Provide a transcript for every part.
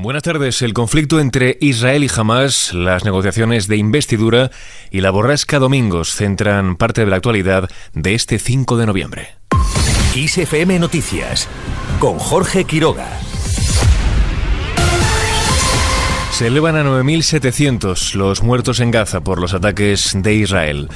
Buenas tardes. El conflicto entre Israel y Hamas, las negociaciones de investidura y la borrasca Domingos centran parte de la actualidad de este 5 de noviembre. ISFM Noticias con Jorge Quiroga. Se elevan a 9.700 los muertos en Gaza por los ataques de Israel.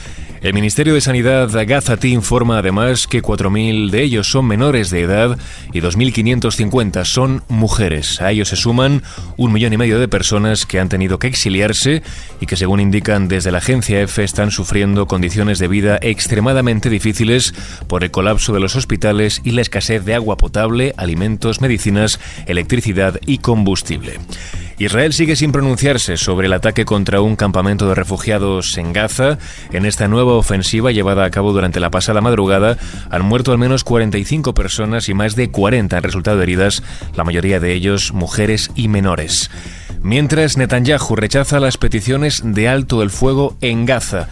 El Ministerio de Sanidad Gazati informa además que 4.000 de ellos son menores de edad y 2.550 son mujeres. A ellos se suman un millón y medio de personas que han tenido que exiliarse y que según indican desde la agencia EFE están sufriendo condiciones de vida extremadamente difíciles por el colapso de los hospitales y la escasez de agua potable, alimentos, medicinas, electricidad y combustible. Israel sigue sin pronunciarse sobre el ataque contra un campamento de refugiados en Gaza. En esta nueva ofensiva llevada a cabo durante la pasada madrugada han muerto al menos 45 personas y más de 40 han resultado heridas, la mayoría de ellos mujeres y menores. Mientras Netanyahu rechaza las peticiones de alto el fuego en Gaza.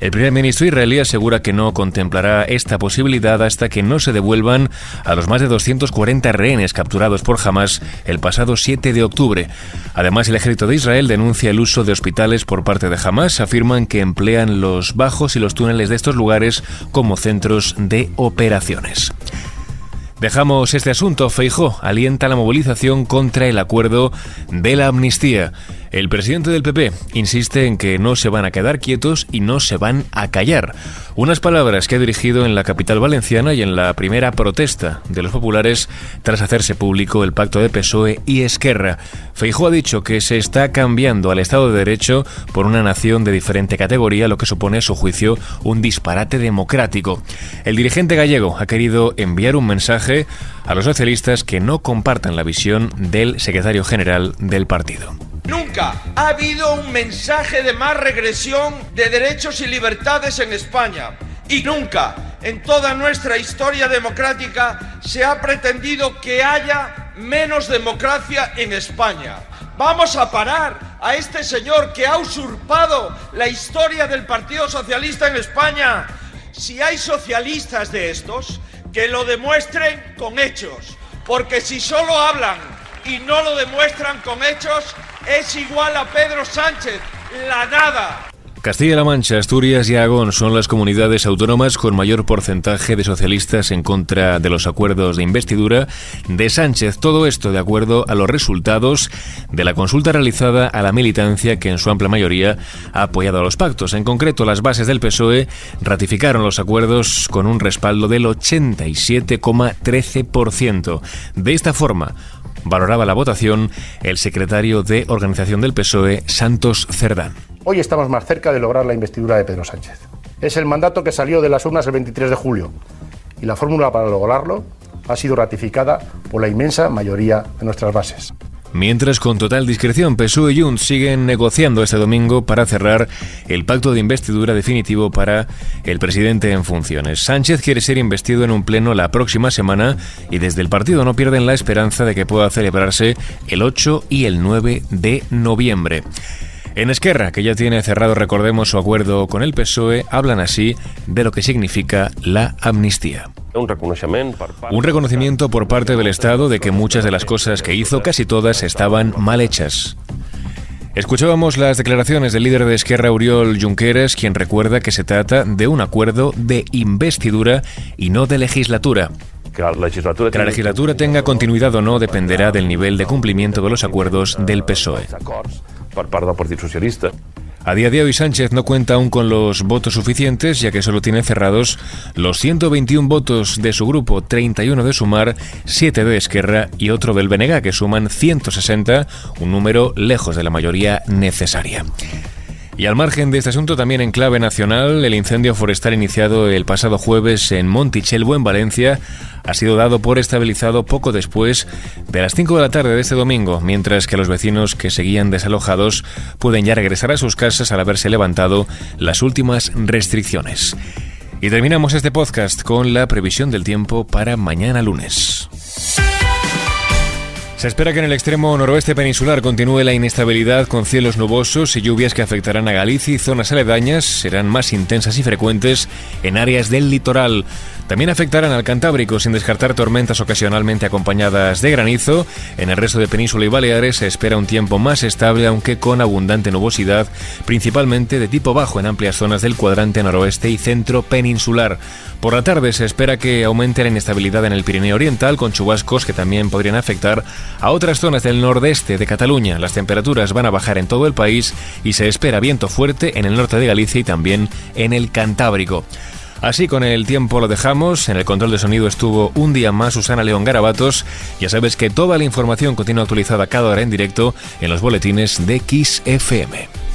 El primer ministro israelí asegura que no contemplará esta posibilidad hasta que no se devuelvan a los más de 240 rehenes capturados por Hamas el pasado 7 de octubre. Además, el ejército de Israel denuncia el uso de hospitales por parte de Hamas. Afirman que emplean los bajos y los túneles de estos lugares como centros de operaciones. Dejamos este asunto. Feijó alienta la movilización contra el acuerdo de la amnistía. El presidente del PP insiste en que no se van a quedar quietos y no se van a callar. Unas palabras que ha dirigido en la capital valenciana y en la primera protesta de los populares tras hacerse público el pacto de PSOE y Esquerra. Feijó ha dicho que se está cambiando al Estado de Derecho por una nación de diferente categoría, lo que supone, a su juicio, un disparate democrático. El dirigente gallego ha querido enviar un mensaje a los socialistas que no compartan la visión del secretario general del partido. Nunca ha habido un mensaje de más regresión de derechos y libertades en España. Y nunca en toda nuestra historia democrática se ha pretendido que haya menos democracia en España. Vamos a parar a este señor que ha usurpado la historia del Partido Socialista en España. Si hay socialistas de estos, que lo demuestren con hechos. Porque si solo hablan no lo demuestran con hechos, es igual a Pedro Sánchez, la nada. Castilla-La Mancha, Asturias y Aragón son las comunidades autónomas con mayor porcentaje de socialistas en contra de los acuerdos de investidura de Sánchez. Todo esto de acuerdo a los resultados de la consulta realizada a la militancia que en su amplia mayoría ha apoyado a los pactos. En concreto, las bases del PSOE ratificaron los acuerdos con un respaldo del 87,13%. De esta forma, valoraba la votación el secretario de Organización del PSOE, Santos Cerdán. Hoy estamos más cerca de lograr la investidura de Pedro Sánchez. Es el mandato que salió de las urnas el 23 de julio y la fórmula para lograrlo ha sido ratificada por la inmensa mayoría de nuestras bases. Mientras, con total discreción, PSOE y Junts siguen negociando este domingo para cerrar el pacto de investidura definitivo para el presidente en funciones. Sánchez quiere ser investido en un pleno la próxima semana y desde el partido no pierden la esperanza de que pueda celebrarse el 8 y el 9 de noviembre. En Esquerra, que ya tiene cerrado, recordemos, su acuerdo con el PSOE, hablan así de lo que significa la amnistía. Un reconocimiento por parte del Estado de que muchas de las cosas que hizo, casi todas, estaban mal hechas. Escuchábamos las declaraciones del líder de Esquerra, Uriol Junqueras, quien recuerda que se trata de un acuerdo de investidura y no de legislatura. Que la legislatura, Que la legislatura tenga continuidad o no dependerá del nivel de cumplimiento de los acuerdos del PSOE. A día de hoy Sánchez no cuenta aún con los votos suficientes, ya que solo tiene cerrados los 121 votos de su grupo, 31 de Sumar, 7 de Esquerra y otro del Benega, que suman 160, un número lejos de la mayoría necesaria. Y al margen de este asunto, también en clave nacional, el incendio forestal iniciado el pasado jueves en Montichelvo, en Valencia, ha sido dado por estabilizado poco después de las 5 de la tarde de este domingo, mientras que los vecinos que seguían desalojados pueden ya regresar a sus casas al haberse levantado las últimas restricciones. Y terminamos este podcast con la previsión del tiempo para mañana lunes. Se espera que en el extremo noroeste peninsular continúe la inestabilidad con cielos nubosos y lluvias que afectarán a Galicia y zonas aledañas serán más intensas y frecuentes en áreas del litoral. También afectarán al Cantábrico sin descartar tormentas ocasionalmente acompañadas de granizo. En el resto de península y Baleares se espera un tiempo más estable aunque con abundante nubosidad, principalmente de tipo bajo en amplias zonas del cuadrante noroeste y centro peninsular. Por la tarde se espera que aumente la inestabilidad en el Pirineo Oriental con chubascos que también podrían afectar a otras zonas del nordeste de Cataluña. Las temperaturas van a bajar en todo el país y se espera viento fuerte en el norte de Galicia y también en el Cantábrico. Así con el tiempo lo dejamos. En el control de sonido estuvo un día más Susana León Garabatos. Ya sabes que toda la información continúa actualizada cada hora en directo en los boletines de Kiss FM.